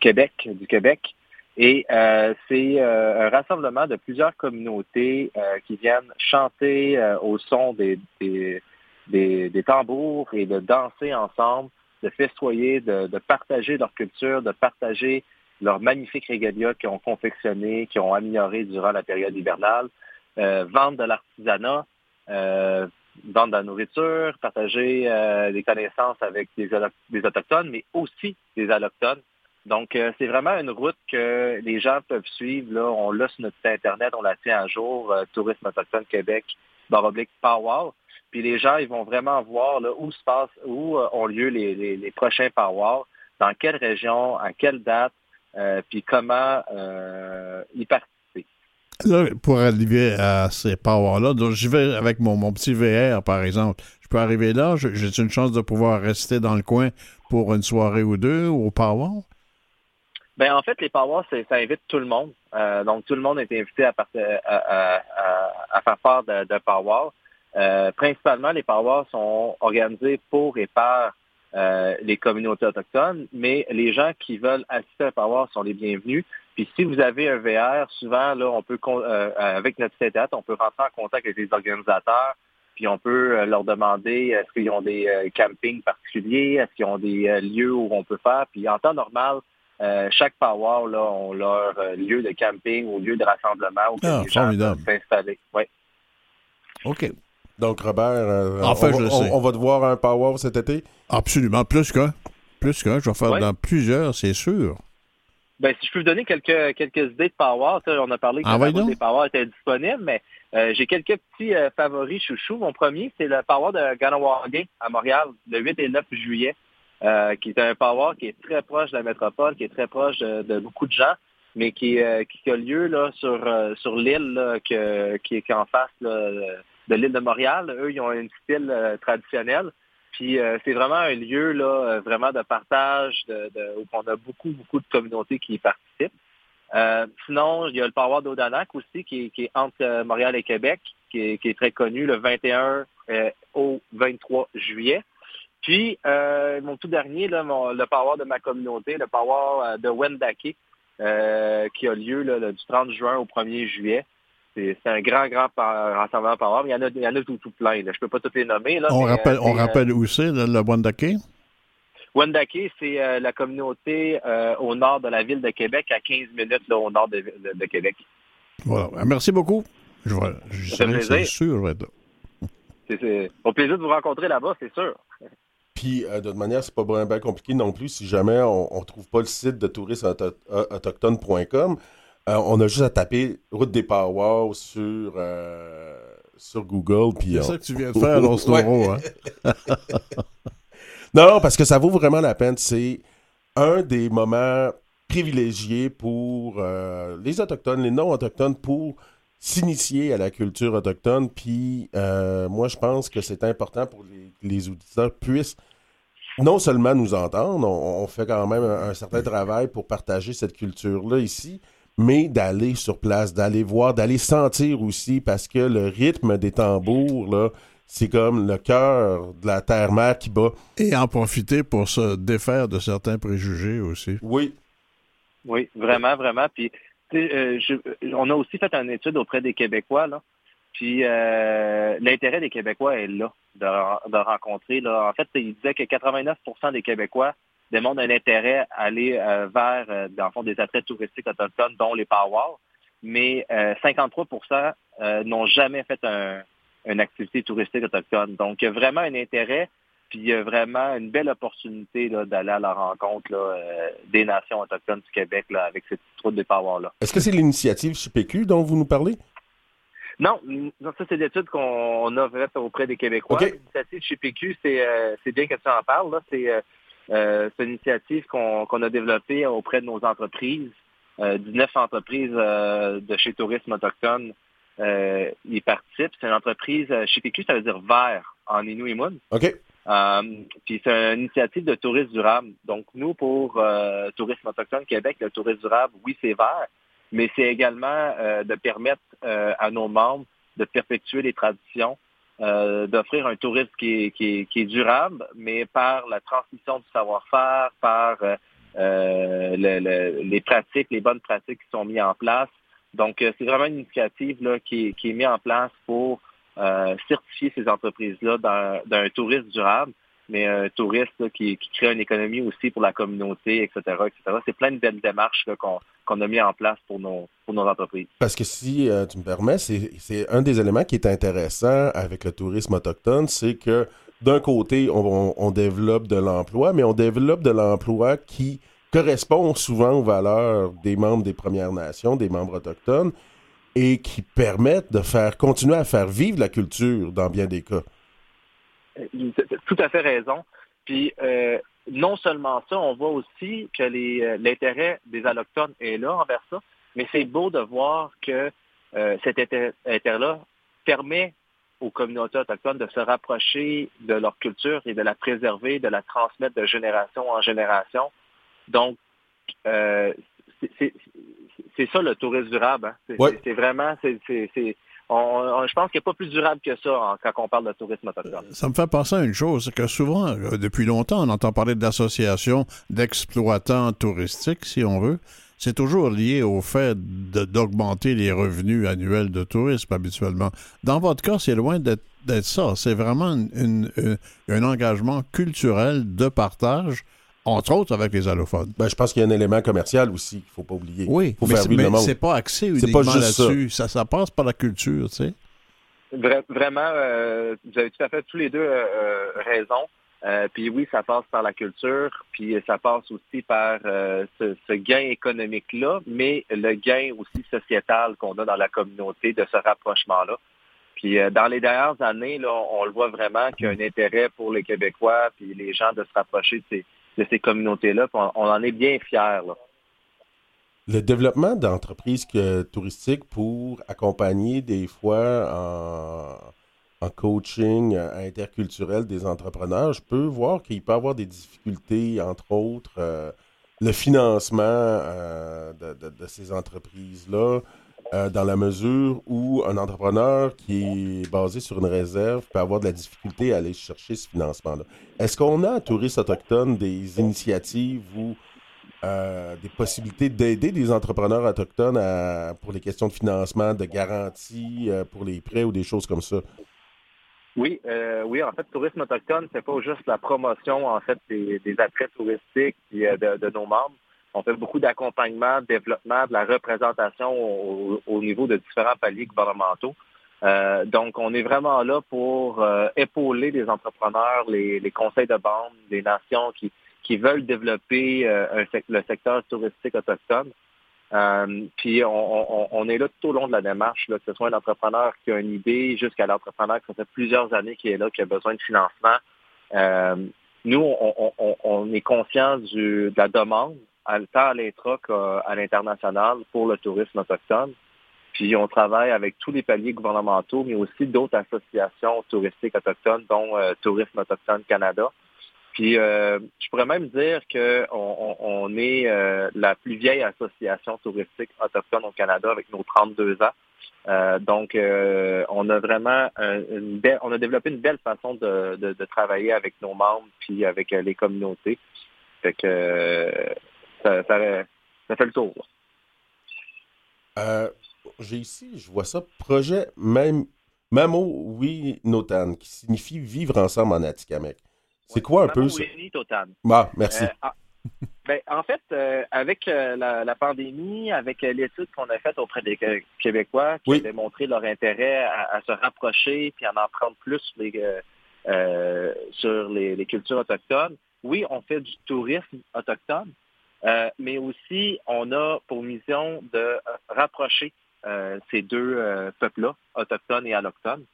F: Québec du Québec et euh, c'est euh, un rassemblement de plusieurs communautés euh, qui viennent chanter au son des, des, des, tambours et de danser ensemble, de festoyer, de, de, partager leur culture, de partager leurs magnifiques régalia qu'ils ont confectionnés, qui ont amélioré durant la période hivernale, vendre de l'artisanat, vendre de la nourriture, partager des connaissances avec des, des Autochtones, mais aussi des Allochtones Donc, euh, c'est vraiment une route que les gens peuvent suivre. Là, on l'a sur notre site Internet, on la tient à jour, euh, Tourisme autochtone Québec, baroblique Power. Puis les gens, ils vont vraiment voir où se passe, où euh, ont lieu les, les, prochains Power, dans quelle région, à quelle date, puis comment y participer.
B: Là, pour arriver à ces donc j'y vais avec mon, mon petit VR, par exemple. Je peux arriver là, j'ai une chance de pouvoir rester dans le coin pour une soirée ou deux au Power?
F: Ben en fait, les powwows, ça invite tout le monde. Euh, donc, tout le monde est invité à, à, à, faire part de, de. Euh, principalement, les powwows sont organisés pour et par euh, les communautés autochtones, mais les gens qui veulent assister à un powwow sont les bienvenus. Puis si vous avez un VR, souvent, là, on peut avec notre site on peut rentrer en contact avec les organisateurs, puis on peut leur demander est-ce qu'ils ont des campings particuliers, est-ce qu'ils ont des lieux où on peut faire. Puis en temps normal, euh, chaque power là, ont leur euh, lieu de camping ou lieu de rassemblement où ah, les gens peuvent s'installer. Oui.
B: OK.
A: Donc, Robert, euh, on, va, devoir un power cet été?
B: Absolument. Plus qu'un. Plus qu'un. Je vais faire dans plusieurs, c'est sûr.
F: Ben, si je peux vous donner quelques, quelques idées de power, on a parlé que ah, les power étaient disponibles, mais j'ai quelques petits favoris chouchous. Mon premier, c'est le power de Ganawagé à Montréal, le 8 et 9 juillet. Euh, qui est un power qui est très proche de la métropole, qui est très proche de, beaucoup de gens, mais qui, euh, qui a lieu là, sur, euh, sur l'île qui, est en face de l'île de Montréal. Eux, ils ont un style traditionnel. Puis c'est vraiment un lieu là, vraiment de partage, de, où on a beaucoup, beaucoup de communautés qui y participent. sinon, il y a le Power d'Odanak aussi, qui, est entre Montréal et Québec, qui est, qui est, très connu le 21 au 23 juillet. Puis, euh, mon tout dernier, là, le power de ma communauté, le power euh, de Wendake, euh, qui a lieu du 30 juin au 1er juillet. C'est un grand, grand rassemblement power. Il y en a, il y en a tout, tout plein. Je ne peux pas tous les nommer.
B: on rappelle, on rappelle où c'est, le Wendake?
F: Wendake, c'est la communauté au nord de la ville de Québec, à 15 minutes au nord de, Québec.
B: Voilà. Merci beaucoup. Je, je, sûr, je vais être
F: C'est au plaisir de vous rencontrer là-bas, c'est sûr.
A: Puis, euh, de toute manière, c'est pas bien, compliqué non plus si jamais on ne trouve pas le site de tourismeautochtone.com. Euh, on a juste à taper Route des Powwows sur, euh, sur Google.
B: C'est ça que tu viens de faire, dans ce hein?
A: non, parce que ça vaut vraiment la peine. C'est un des moments privilégiés pour les Autochtones, les non-Autochtones, pour s'initier à la culture autochtone. Puis euh, moi, je pense que c'est important pour les, les, auditeurs puissent non seulement nous entendre, on, fait quand même un, certain travail pour partager cette culture-là ici, mais d'aller sur place, d'aller voir, d'aller sentir aussi, parce que le rythme des tambours, là, c'est comme le cœur de la terre-mère qui bat.
B: Et en profiter pour se défaire de certains préjugés aussi.
A: Oui.
F: Oui, vraiment, vraiment. Puis euh, on a aussi fait une étude auprès des Québécois, là. Puis euh, l'intérêt des Québécois est là, de, rencontrer. Là. En fait, il disait que 89% des Québécois démontrent un intérêt à aller euh, vers, dans le fond, des attraits touristiques autochtones, dont les Power, mais 53% n'ont jamais fait une activité touristique autochtone. Donc, il y a vraiment un intérêt puis il y a vraiment une belle opportunité d'aller à la rencontre euh, des nations autochtones du Québec avec cette route de Power-là.
A: Est-ce que c'est l'initiative CPQ dont vous nous parlez?
F: Non, ça c'est l'étude qu'on a faite auprès des Québécois. L'initiative CPQ, euh, c'est bien que tu en parles. Euh, c'est une initiative qu'on a développée auprès de nos entreprises. 19 entreprises de chez Tourisme Autochtone y participent. C'est une entreprise, CPQ, ça veut dire vert en Inuit
A: OK.
F: Euh, puis c'est une initiative de tourisme durable. Donc nous, pour euh, Tourisme autochtone Québec, le tourisme durable, oui, c'est vert, mais c'est également euh, de permettre à nos membres de perpétuer les traditions, d'offrir un tourisme qui est, durable, mais par la transmission du savoir-faire, par les pratiques, les bonnes pratiques qui sont mises en place. Donc, c'est vraiment une initiative là, qui, qui est mise en place pour euh, certifier ces entreprises-là d'un tourisme durable, mais un touriste qui, crée une économie aussi pour la communauté, etc. etc. C'est plein de belles démarches qu'on a mis en place pour nos, pour nos entreprises.
A: Parce que si euh, tu me permets, c'est un des éléments qui est intéressant avec le tourisme autochtone, c'est que d'un côté, on, on, développe de l'emploi, mais on développe de l'emploi qui correspond souvent aux valeurs des membres des Premières Nations, des membres autochtones, et qui permettent de faire continuer à faire vivre la culture dans bien des cas.
F: Tout à fait raison. Puis euh, non seulement ça, on voit aussi que euh, l'intérêt des allochtones est là envers ça, mais c'est beau de voir que euh, cet intérêt-là permet aux communautés autochtones de se rapprocher de leur culture et de la préserver, de la transmettre de génération en génération. Donc, c'est ça le tourisme durable. Hein. C'est vraiment, c'est je pense qu'il n'y a pas plus durable que ça quand on parle de tourisme autochtone.
B: Ça me fait penser à une chose, que souvent, euh, depuis longtemps, on entend parler d'associations d'exploitants touristiques, si on veut. C'est toujours lié au fait d'augmenter les revenus annuels de tourisme habituellement. Dans votre cas, c'est loin d'être ça. C'est vraiment un engagement culturel de partage entre autres avec les allophones.
A: Ben, je pense qu'il y a un élément commercial aussi qu'il ne faut pas oublier.
B: Oui, mais c'est pas axé uniquement là-dessus. Ça. ça. passe par la culture, tu sais.
F: vraiment, euh, vous avez tout à fait tous les deux euh, euh, raison. puis oui, ça passe par la culture, puis ça passe aussi par ce, gain économique-là, mais le gain aussi sociétal qu'on a dans la communauté de ce rapprochement-là. Puis dans les dernières années, là, on, on le voit vraiment qu'il y a un intérêt pour les Québécois puis les gens de se rapprocher de ces, de ces communautés-là. On, en est bien fiers.
A: Le développement d'entreprises touristiques pour accompagner des fois en, coaching interculturel des entrepreneurs, je peux voir qu'il peut y avoir des difficultés, entre autres, euh, le financement euh, de, ces entreprises-là. Dans la mesure où un entrepreneur qui est basé sur une réserve peut avoir de la difficulté à aller chercher ce financement-là. Est-ce qu'on a à Touristes autochtones des initiatives ou euh, des possibilités d'aider des entrepreneurs autochtones pour les questions de financement, de garantie euh, pour les prêts ou des choses comme ça?
F: Oui, euh, oui, en fait, Tourisme autochtone, c'est pas juste la promotion en fait des, attraits touristiques de, nos membres. On fait beaucoup d'accompagnement, de développement, de la représentation au niveau de différents paliers gouvernementaux. Euh, donc, on est vraiment là pour euh, épauler les entrepreneurs, les, conseils de bande, les nations qui, veulent développer euh, le secteur touristique autochtone. puis on, est là tout au long de la démarche, que ce soit un entrepreneur qui a une idée jusqu'à l'entrepreneur qui ça fait plusieurs années qui est là, qui a besoin de financement. nous, on, est conscient de la demande, tant à l'intra qu'à l'international pour le tourisme autochtone. Puis on travaille avec tous les paliers gouvernementaux, mais aussi d'autres associations touristiques autochtones, dont euh, Tourisme autochtone Canada. Puis euh, je pourrais même dire qu'on on, est euh, la plus vieille association touristique autochtone au Canada avec nos 32 ans. donc, on a vraiment une belle, on a développé une belle façon de, de, travailler avec nos membres puis avec les communautés. Fait que ça, ça, ça, fait le tour
A: j'ai ici, je vois ça, projet même Mamo Oui Notan, qui signifie vivre ensemble en Atikamek. C'est quoi un peu ça?
F: Totan.
A: Ah, merci.
F: Euh, ah, ben, en fait, euh, avec euh, la, pandémie, avec l'étude qu'on a faite auprès des Québécois qui ont montré leur intérêt à, se rapprocher puis à en apprendre plus sur les, cultures autochtones, oui, on fait du tourisme autochtone, mais aussi on a pour mission de rapprocher euh, ces deux euh, peuples-là, autochtones et allochtones.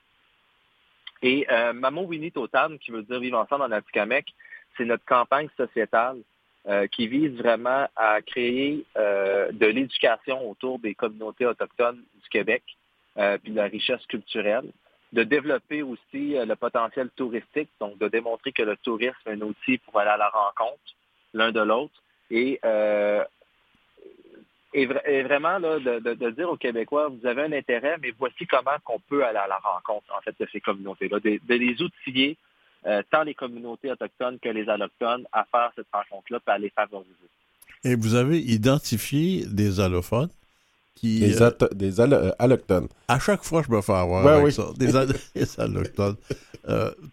F: Et euh, Mamo Winnie Totan, qui veut dire vivre ensemble en Atikamek, c'est notre campagne sociétale qui vise vraiment à créer de l'éducation autour des communautés autochtones du Québec, puis de la richesse culturelle, de développer aussi le potentiel touristique, donc de démontrer que le tourisme est un outil pour aller à la rencontre l'un de l'autre, et et, vraiment là, de, dire aux Québécois, vous avez un intérêt, mais voici comment qu'on peut aller à la rencontre en fait de ces communautés-là, de, les outiller, euh, tant les communautés autochtones que les allochtones, à faire cette rencontre-là, et à les favoriser.
B: Et vous avez identifié des allophones qui...
A: Des, euh, euh, allochtones.
B: À chaque fois, je me fais avoir avec ça. Des, allochtones.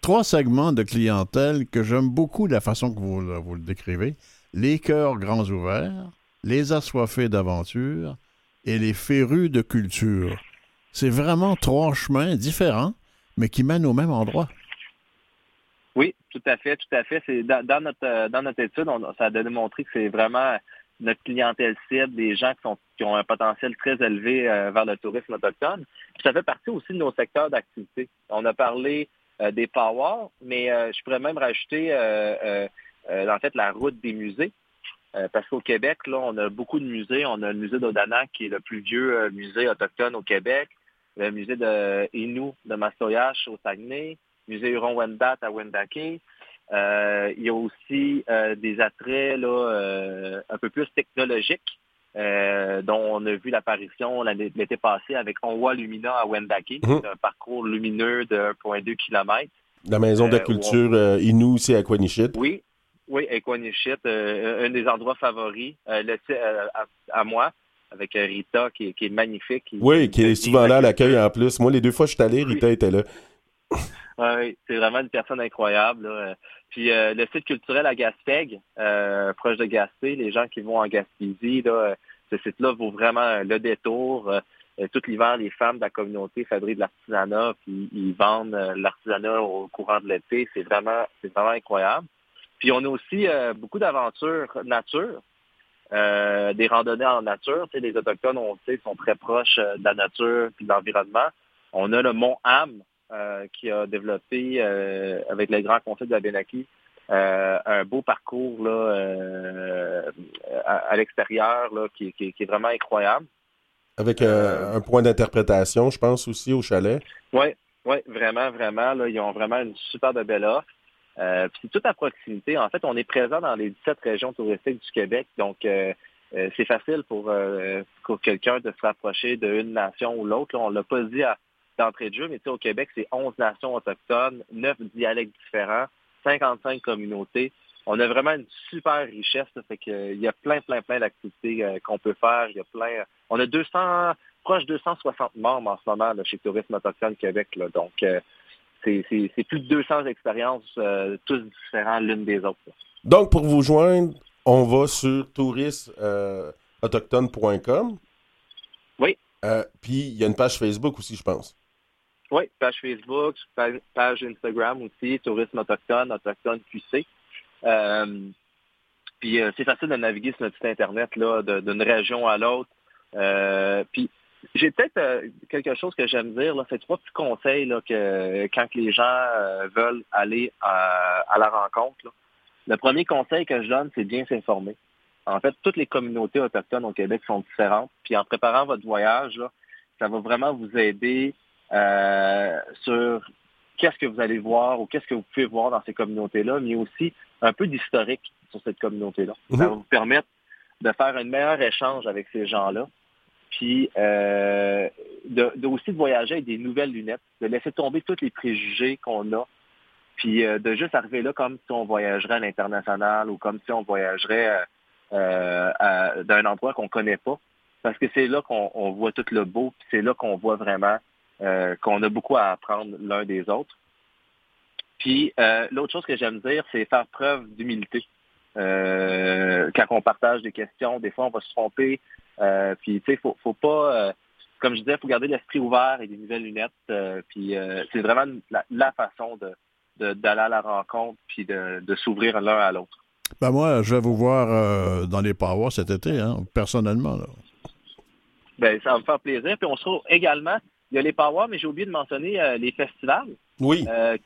B: trois segments de clientèle que j'aime beaucoup de la façon que vous, vous le décrivez. Les cœurs grands ouverts, les assoiffés d'aventure et les férus de culture. C'est vraiment trois chemins différents, mais qui mènent au même endroit.
F: Oui, tout à fait, tout à fait. C'est dans, notre dans notre étude, ça a démontré que c'est vraiment notre clientèle cible, des gens qui, ont un potentiel très élevé vers le tourisme autochtone. ça fait partie aussi de nos secteurs d'activité. On a parlé des powers, mais je pourrais même rajouter en fait la route des musées. Euh, parce qu'au Québec, là, on a beaucoup de musées. On a le musée d'Odanak, qui est le plus vieux euh, musée autochtone au Québec, le musée de Innu de Mastoyache au Saguenay, le musée Huron-Wendat à Wendake. Euh, il y a aussi des attraits là, un peu plus technologiques, dont on a vu l'apparition l'été passé avec Onwa Lumina à Wendake, mmh. un parcours lumineux de 1,2 km.
A: La maison de culture Innu ici à Quanichit.
F: Oui, oui, Equanichit, euh, un des endroits favoris euh, euh, à, moi, avec Rita, qui, est magnifique.
A: oui, qui est souvent là à l'accueil en plus. Moi, les deux fois que je suis allé, Rita était là.
F: oui, c'est vraiment une personne incroyable. Puis le site culturel à Gaspeg, proche de Gaspé, les gens qui vont en Gaspésie, ce site-là vaut vraiment le détour. tout l'hiver, les femmes de la communauté fabriquent de l'artisanat, puis ils vendent l'artisanat au courant de l'été. C'est vraiment, c'est vraiment incroyable. Puis on a aussi euh, beaucoup d'aventures nature, euh, des randonnées en nature. Tu sais, les Autochtones, on sait, sont très proches euh, de la nature et de l'environnement. On a le Mont Ham qui a développé, avec les grands conseils de la Benaki, un beau parcours là, à, l'extérieur qui, qui, est vraiment incroyable.
A: Avec un point d'interprétation, je pense, aussi au chalet.
F: Oui, oui, vraiment, vraiment. Là, ils ont vraiment une super de belle offre. Euh, puis tout à proximité. En fait, on est présent dans les 17 régions touristiques du Québec, donc euh, euh, c'est facile pour, pour quelqu'un de se rapprocher d'une nation ou l'autre. On l'a pas dit d'entrée de jeu, mais au Québec, c'est 11 nations autochtones, 9 dialectes différents, 55 communautés. On a vraiment une super richesse. Ça fait qu'il y a plein, plein, plein d'activités qu'on peut faire. Il y a plein. On a 200, proche 260 membres en ce moment chez Tourisme Autochtone Québec. Là. Donc, c'est plus de 200 expériences, euh, tous différents l'une des autres.
A: Donc, pour vous joindre, on va sur tourismeautochtone.com.
F: Oui.
A: Euh, puis, il y a une page Facebook aussi, je pense.
F: Oui, page Facebook, page Instagram aussi, Tourisme Autochtone, Autochtone QC. Euh, puis, c'est facile de naviguer sur notre site Internet d'une région à l'autre. puis, j'ai peut-être euh, quelque chose que j'aime dire. C'est trois petits conseils là, que quand les gens euh, veulent aller à, la rencontre. Le premier conseil que je donne, c'est bien s'informer. En fait, toutes les communautés autochtones au Québec sont différentes. Puis en préparant votre voyage, ça va vraiment vous aider euh, sur qu'est-ce que vous allez voir ou qu'est-ce que vous pouvez voir dans ces communautés-là, mais aussi un peu d'historique sur cette communauté-là. Ça mhm. va vous permettre de faire un meilleur échange avec ces gens-là puis euh, de, aussi de voyager avec des nouvelles lunettes, de laisser tomber tous les préjugés qu'on a, puis euh, de juste arriver là comme si on voyagerait à l'international ou comme si on voyagerait euh, d'un endroit qu'on connaît pas, parce que c'est là qu'on voit tout le beau, puis c'est là qu'on voit vraiment qu'on a beaucoup à apprendre l'un des autres. Puis l'autre chose que j'aime dire, c'est faire preuve d'humilité. quand on partage des questions, des fois on va se tromper, euh, puis, tu sais, faut, faut pas, euh, comme je disais, faut garder l'esprit ouvert et des nouvelles lunettes. Euh, puis, c'est vraiment la, façon de, d'aller à la rencontre puis de, s'ouvrir l'un à l'autre.
B: Ben moi, je vais vous voir dans les parois cet été, hein, personnellement. Là.
F: Ben, ça va me faire plaisir. Puis on se trouve également, il y a les parois, mais j'ai oublié de mentionner les festivals.
A: Oui.
F: Euh,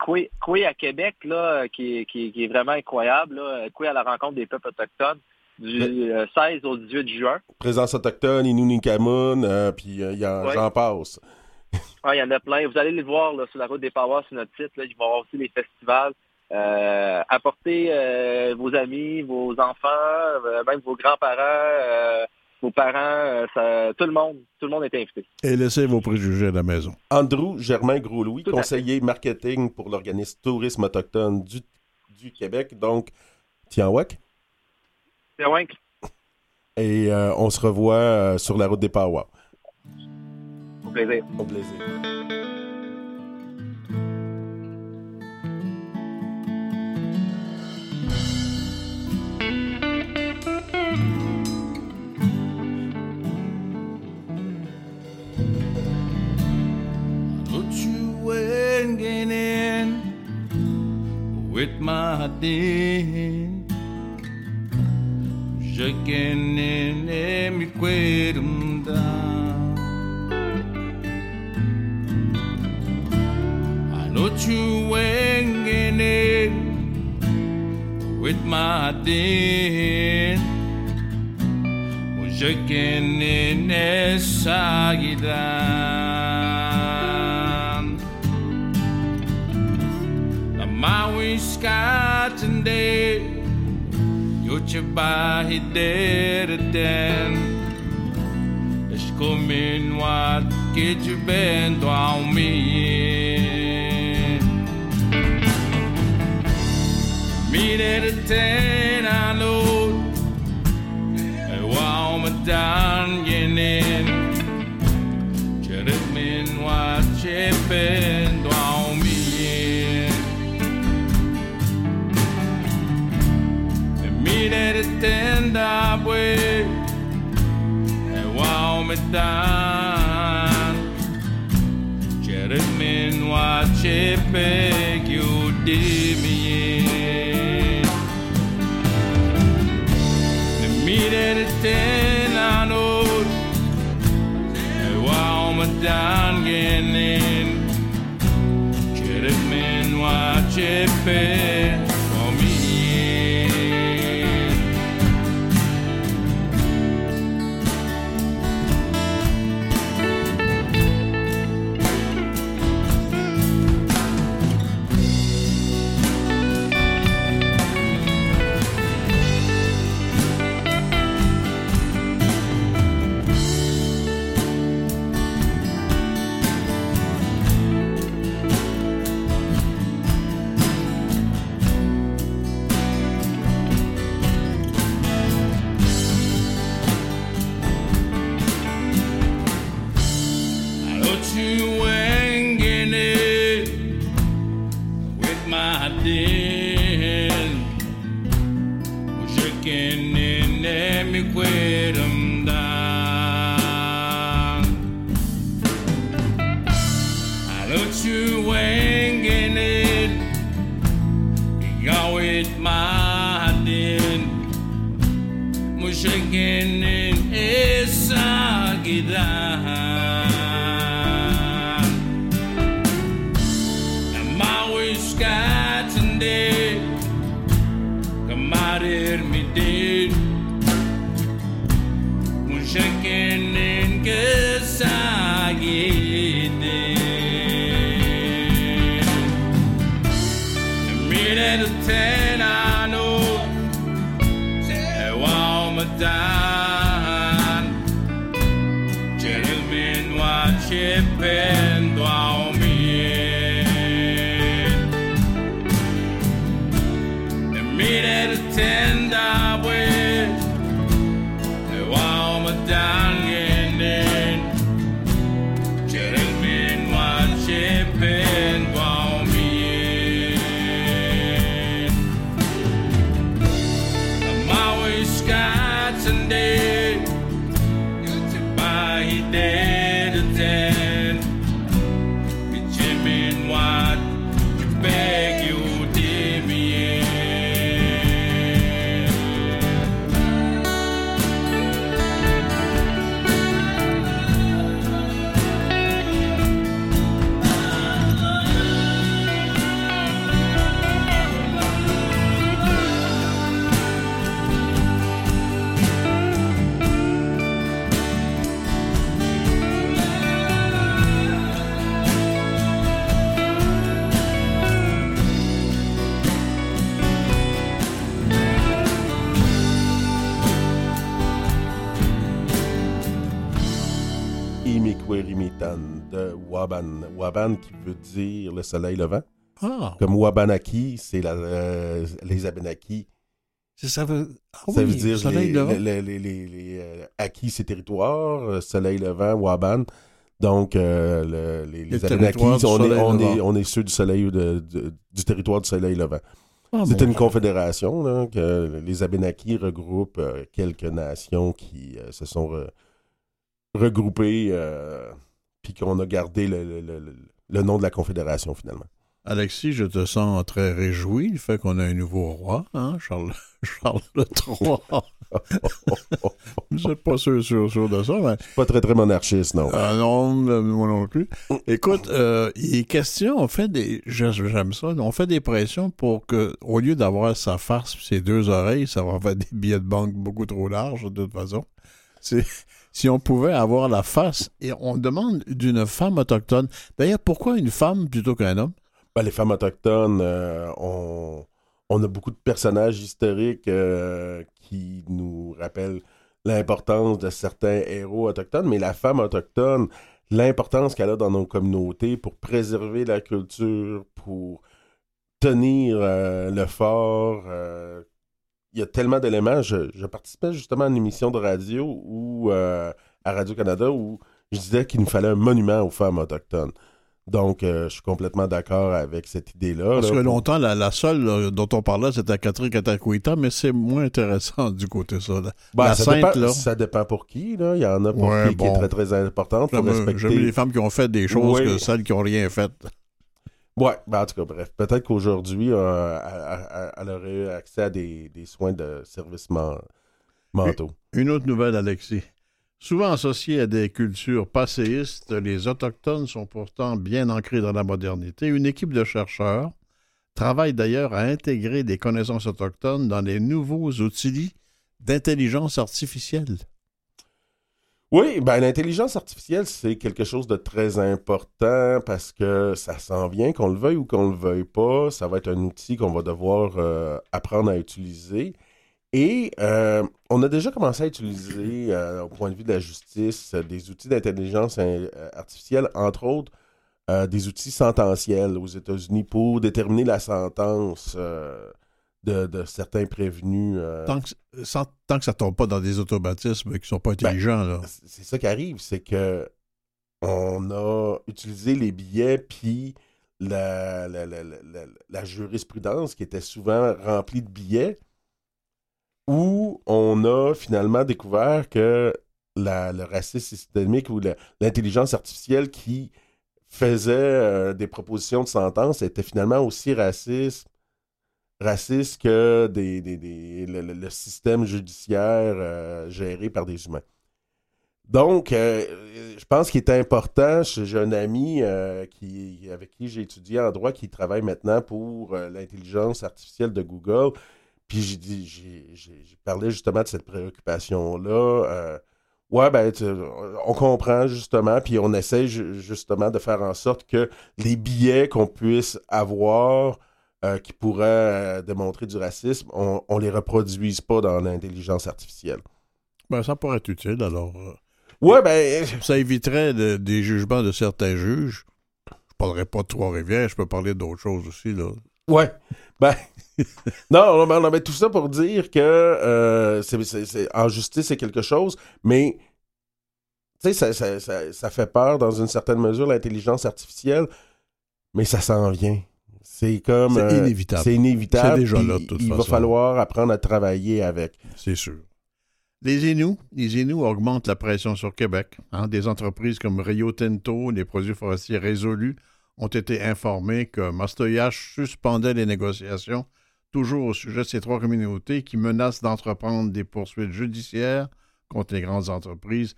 F: à Québec, là, qui, qui, est vraiment incroyable. Là. à la rencontre des peuples autochtones du 16 euh, au 18 juin.
A: Présence autochtone, Inunikamun, euh, puis euh, j'en passe.
F: il y en a plein. Vous allez les voir sur la route des Parois sur notre site. Là. Il va y avoir aussi les festivals. apportez vos amis, vos enfants, même vos grands-parents, vos parents, tout le monde, tout le monde est invité.
B: Et laissez vos préjugés à la maison.
A: Andrew Germain Gros-Louis, conseiller marketing pour l'organisme Tourisme Autochtone du, du Québec, donc Tianwak. Et euh, on se revoit euh, sur la route des Powwows.
F: Au plaisir.
A: Au plaisir.
G: with my den. Shaking in every quatum. I know you wanging it with my. Shaking in. The Maui sky today, je bij deren. Dus kom in wat kid je bent door me. Mire de ten aan oud. En wou me dan je neemt. Je ritme in wat je bent. quiere tenda pues e wa me dan Jared men wa chepe you di mi Ne mire tena no e wa me dan genen Jared min wa chepe Being at a ten, I know that warm a dime. Gentlemen, watch it
A: better. Waban. Waban qui veut dire le soleil levant.
B: Ah,
A: Comme Wabanaki, c'est euh, les Abenaki.
B: c'est ça veut, ah
A: ça veut dire
B: soleil
A: les, les, les, les- les, euh, acquis, ces territoires, euh, soleil levant, Waban. Donc, euh, le- les, les
B: Les
A: Abenaki,
B: territoires du
A: on est, on, est, on est ceux du, soleil, de- de- du territoire du soleil levant.
B: Ah, bon.
A: une confédération, là, que les Abenaki regroupent euh, quelques nations qui euh, se sont re- regroupées, puis qu'on a gardé le, le- le- nom de la confédération finalement.
B: Alexis, je te sens très réjoui du fait qu'on a un nouveau roi, hein, Charles, Charles III. Je suis pas sûr, sûr, de ça, mais...
A: Pas très, très monarchiste, non.
B: Ah non, moi non plus. Écoute, euh, il est question, on fait des... J'aime ça, on fait des pressions pour que, au lieu d'avoir sa farce ses deux oreilles, ça va faire des billets de banque beaucoup trop larges, de toute façon. Si on pouvait avoir la face, et on demande d'une femme autochtone. D'ailleurs, pourquoi une femme plutôt qu'un homme?
A: Ben, les femmes autochtones, euh, on, a beaucoup de personnages historiques euh, qui nous rappellent l'importance de certains héros autochtones, mais la femme autochtone, l'importance qu'elle a dans nos communautés pour préserver la culture, pour tenir euh, le fort. Il y a tellement d'éléments. Je, participais justement à une émission de radio ou à Radio-Canada où je disais qu'il nous fallait un monument aux femmes autochtones. Donc, euh, je suis complètement d'accord avec cette idée-là.
B: Parce que longtemps, la, seule dont on parlait, c'était Catherine Catacuita, mais c'est moins intéressant du côté ça.
A: Ben, la ça, sainte, dépend, ça dépend pour qui. Là. Il y en a pour qui, qui est très, très importante.
B: J'ai vu les femmes qui ont fait des choses que celles qui n'ont rien fait.
A: Ouais, ben, en tout cas, bref. Peut-être qu'aujourd'hui, euh, elle, aurait accès à des, des soins de services mentaux.
B: Une autre nouvelle, Alexis. Souvent associés à des cultures passéistes, les Autochtones sont pourtant bien ancrés dans la modernité. Une équipe de chercheurs travaille d'ailleurs à intégrer des connaissances autochtones dans les nouveaux outils d'intelligence artificielle.
A: Oui, ben, l'intelligence artificielle, c'est quelque chose de très important parce que ça s'en vient, qu'on le veuille ou qu'on le veuille pas. Ça va être un outil qu'on va devoir euh, apprendre à utiliser. Et euh, on a déjà commencé à utiliser, euh, au point de vue de la justice, des outils d'intelligence artificielle, entre autres des outils sententiels aux États-Unis pour déterminer la sentence de, certains prévenus.
B: Tant que, tant, que ça ne tombe pas dans des automatismes qui ne sont pas ben, intelligents.
A: c'est ça qui arrive, c'est que on a utilisé les billets, puis la, la jurisprudence qui était souvent remplie de billets où on a finalement découvert que le racisme systémique ou l'intelligence artificielle qui faisait euh, des propositions de sentence était finalement aussi raciste, raciste que le, système judiciaire euh, géré par des humains. Donc, euh, je pense qu'il est important. J'ai un ami qui, avec qui j'ai étudié en droit qui travaille maintenant pour l'intelligence artificielle de Google puis j'ai parlé justement de cette préoccupation-là. Euh, ouais, ben, on comprend justement, puis on essaie justement de faire en sorte que les billets qu'on puisse avoir euh, qui pourraient euh, démontrer du racisme, on, ne les reproduise pas dans l'intelligence artificielle.
B: Ben, ça pourrait être utile, alors.
A: ouais, ben.
B: Ça éviterait des jugements de certains juges. Je parlerai pas de Trois-Rivières, je peux parler d'autres choses aussi, là.
A: Ouais. Ben, non, non, mais tout ça pour dire que euh, en justice, c'est quelque chose, mais tu sais, ça, fait peur dans une certaine mesure, l'intelligence artificielle, mais ça s'en vient. C'est comme.
B: C'est euh, inévitable.
A: C'est inévitable.
B: Déjà là, de toute
A: Il va falloir apprendre à travailler avec.
B: C'est sûr. Les Inuits, les Inuits augmentent la pression sur Québec. Hein. Des entreprises comme Rio Tinto, les produits forestiers résolus, ont été informés que Mastoyage suspendait les négociations, toujours au sujet de ces trois communautés qui menacent d'entreprendre des poursuites judiciaires contre les grandes entreprises.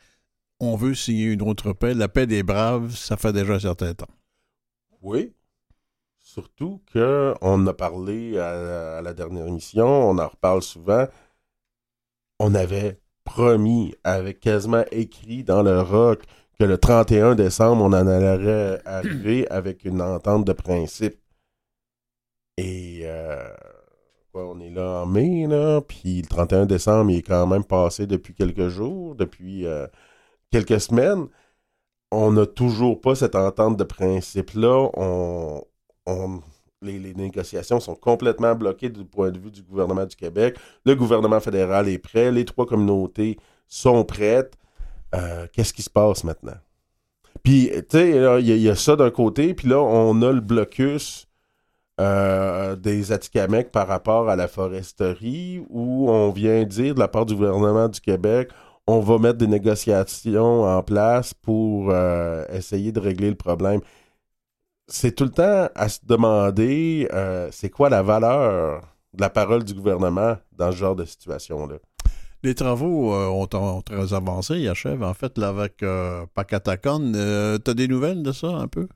B: On veut signer une autre paix. La paix des braves, ça fait déjà un certain temps.
A: Oui. Surtout qu'on a parlé à, la dernière émission, on en reparle souvent. On avait promis, avec quasiment écrit dans le rock, que le 31 décembre, on en allait arriver avec une entente de principe. Et euh, on est là en mai, là, puis le 31 décembre, il est quand même passé depuis quelques jours, depuis euh, quelques semaines. On n'a toujours pas cette entente de principe-là. On, les, négociations sont complètement bloquées du point de vue du gouvernement du Québec. Le gouvernement fédéral est prêt. Les trois communautés sont prêtes. Euh, qu'est-ce qui se passe maintenant? Puis, tu sais, il y, a ça d'un côté, puis là, on a le blocus euh, des Atikamekw par rapport à la foresterie, où on vient dire de la part du gouvernement du Québec, on va mettre des négociations en place pour euh, essayer de régler le problème. C'est tout le temps à se demander euh, c'est quoi la valeur de la parole du gouvernement dans ce genre de situation-là?
B: Les travaux euh, ont, très avancé, ils achèvent en fait là avec euh, Pacatacon. Euh, tu as des nouvelles de ça un peu?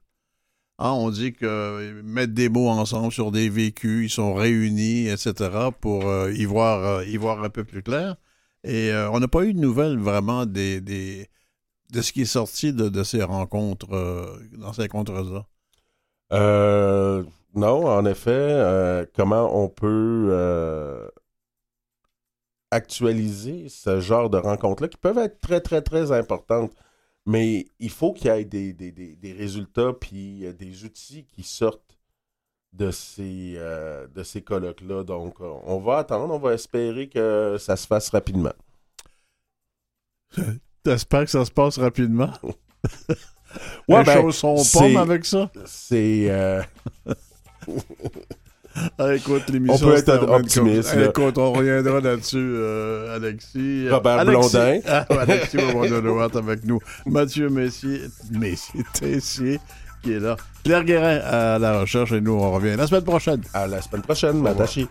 B: Ah, on dit que mettre des mots ensemble sur des vécus, ils sont réunis, etc., pour y, voir, y voir un peu plus clair. Et on n'a pas eu de nouvelles vraiment des, des, de ce qui est sorti de, ces rencontres, dans ces rencontres-là.
A: Non, en effet, comment on peut actualiser ce genre de rencontres-là qui peuvent être très, très, très importantes. Mais il faut qu'il y ait des, résultats puis euh, des outils qui sortent de ces, euh, de ces colloques-là. Donc, euh, on va attendre, on va espérer que ça se fasse rapidement.
B: T'espères que ça se passe rapidement? ouais, Les ben, choses sont pommes avec ça?
A: C'est...
B: Ah, écoute, l'émission.
A: On peut être optimiste.
B: Écoute, on reviendra là-dessus, euh, Alexis.
A: Robert Alexis. Blondin.
B: Ah, Alexis va avec nous. Mathieu Messier, Messier Tessier, qui est là. Claire Guérin à la recherche et nous, on revient la semaine prochaine.
A: À la semaine prochaine, Madachi.